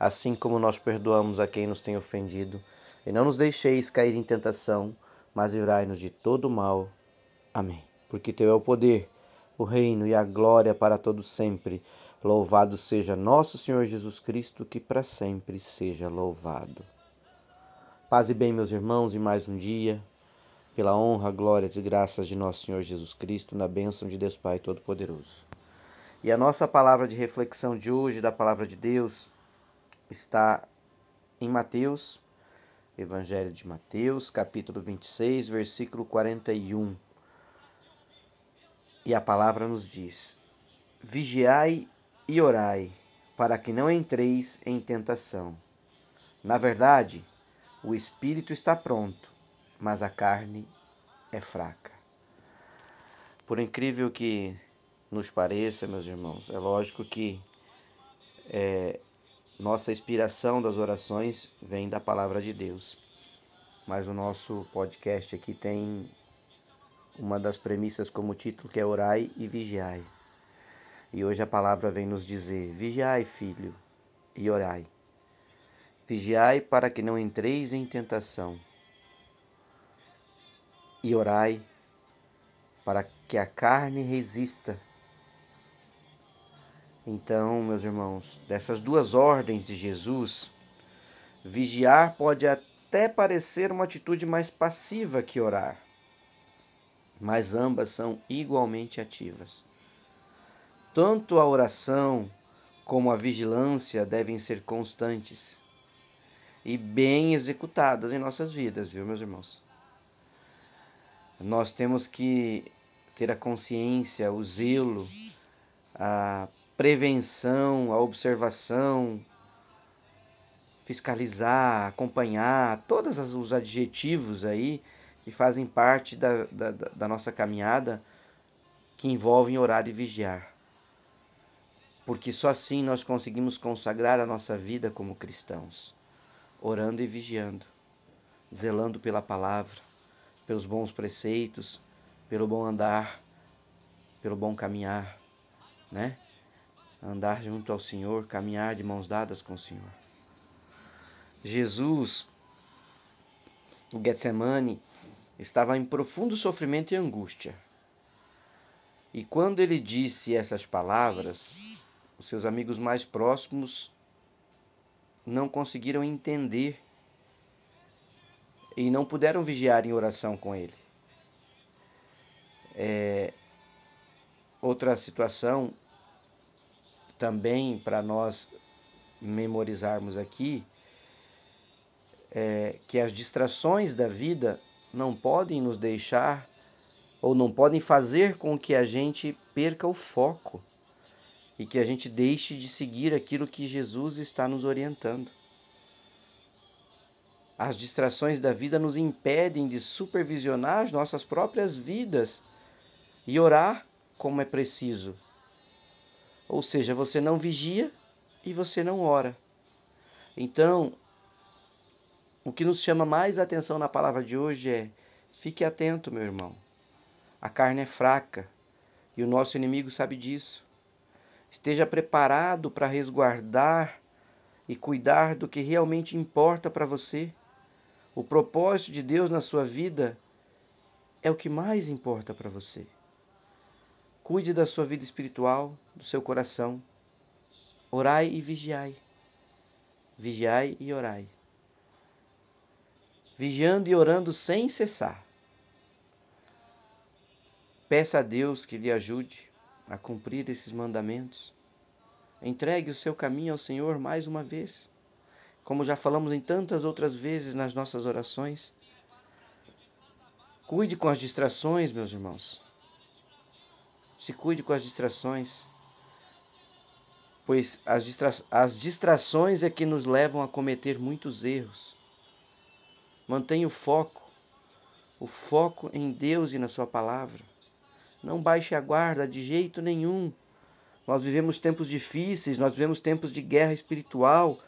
assim como nós perdoamos a quem nos tem ofendido. E não nos deixeis cair em tentação, mas livrai-nos de todo mal. Amém. Porque teu é o poder, o reino e a glória para todos sempre. Louvado seja nosso Senhor Jesus Cristo, que para sempre seja louvado. Paz e bem, meus irmãos, e mais um dia, pela honra, glória e graças de nosso Senhor Jesus Cristo, na bênção de Deus Pai Todo-Poderoso. E a nossa palavra de reflexão de hoje, da palavra de Deus, está em Mateus, Evangelho de Mateus, capítulo 26, versículo 41. E a palavra nos diz: Vigiai e orai, para que não entreis em tentação. Na verdade, o espírito está pronto, mas a carne é fraca. Por incrível que nos pareça, meus irmãos, é lógico que é, nossa inspiração das orações vem da palavra de Deus. Mas o nosso podcast aqui tem uma das premissas como título que é orai e vigiai. E hoje a palavra vem nos dizer: vigiai, filho, e orai. Vigiai para que não entreis em tentação. E orai para que a carne resista então, meus irmãos, dessas duas ordens de Jesus, vigiar pode até parecer uma atitude mais passiva que orar, mas ambas são igualmente ativas. Tanto a oração como a vigilância devem ser constantes e bem executadas em nossas vidas, viu, meus irmãos? Nós temos que ter a consciência, o zelo, a prevenção, a observação, fiscalizar, acompanhar, todos os adjetivos aí que fazem parte da, da, da nossa caminhada que envolvem orar e vigiar. Porque só assim nós conseguimos consagrar a nossa vida como cristãos, orando e vigiando, zelando pela palavra, pelos bons preceitos, pelo bom andar, pelo bom caminhar, né? Andar junto ao Senhor, caminhar de mãos dadas com o Senhor. Jesus, o Getsemane, estava em profundo sofrimento e angústia. E quando ele disse essas palavras, os seus amigos mais próximos não conseguiram entender e não puderam vigiar em oração com ele. É, outra situação também para nós memorizarmos aqui é que as distrações da vida não podem nos deixar ou não podem fazer com que a gente perca o foco e que a gente deixe de seguir aquilo que Jesus está nos orientando. As distrações da vida nos impedem de supervisionar as nossas próprias vidas e orar como é preciso ou seja, você não vigia e você não ora. Então, o que nos chama mais atenção na palavra de hoje é: fique atento, meu irmão. A carne é fraca e o nosso inimigo sabe disso. Esteja preparado para resguardar e cuidar do que realmente importa para você. O propósito de Deus na sua vida é o que mais importa para você. Cuide da sua vida espiritual, do seu coração. Orai e vigiai. Vigiai e orai. Vigiando e orando sem cessar. Peça a Deus que lhe ajude a cumprir esses mandamentos. Entregue o seu caminho ao Senhor mais uma vez, como já falamos em tantas outras vezes nas nossas orações. Cuide com as distrações, meus irmãos. Se cuide com as distrações. pois as, distra as distrações é que nos levam a cometer muitos erros. Mantenha o foco, o foco em Deus e na Sua palavra. Não baixe a guarda de jeito nenhum. Nós vivemos tempos difíceis, nós vivemos tempos de guerra espiritual,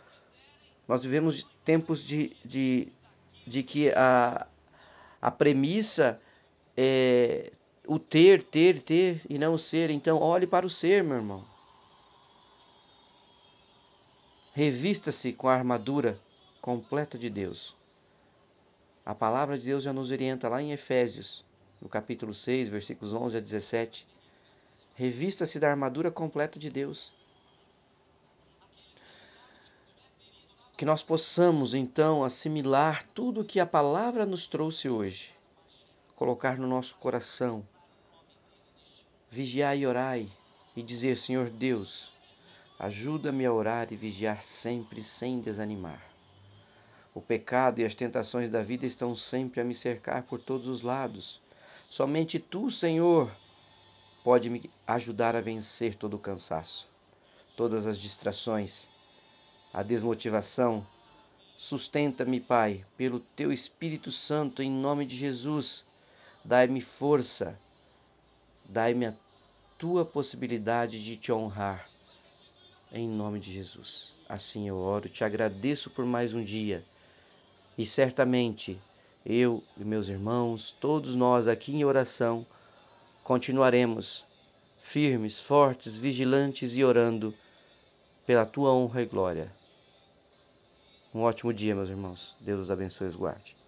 nós vivemos tempos de, de, de que a, a premissa é o ter, ter, ter e não o ser. Então, olhe para o ser, meu irmão. Revista-se com a armadura completa de Deus. A palavra de Deus já nos orienta lá em Efésios, no capítulo 6, versículos 11 a 17. Revista-se da armadura completa de Deus. Que nós possamos então assimilar tudo o que a palavra nos trouxe hoje, colocar no nosso coração, vigiar e orai e dizer: Senhor Deus, ajuda-me a orar e vigiar sempre sem desanimar. O pecado e as tentações da vida estão sempre a me cercar por todos os lados. Somente tu, Senhor, pode me ajudar a vencer todo o cansaço, todas as distrações, a desmotivação. Sustenta-me, Pai, pelo teu Espírito Santo, em nome de Jesus. Dai-me força, dai-me a tua possibilidade de te honrar, em nome de Jesus. Assim eu oro, te agradeço por mais um dia e certamente eu e meus irmãos, todos nós aqui em oração, continuaremos firmes, fortes, vigilantes e orando pela tua honra e glória. Um ótimo dia, meus irmãos. Deus os abençoe e os guarde.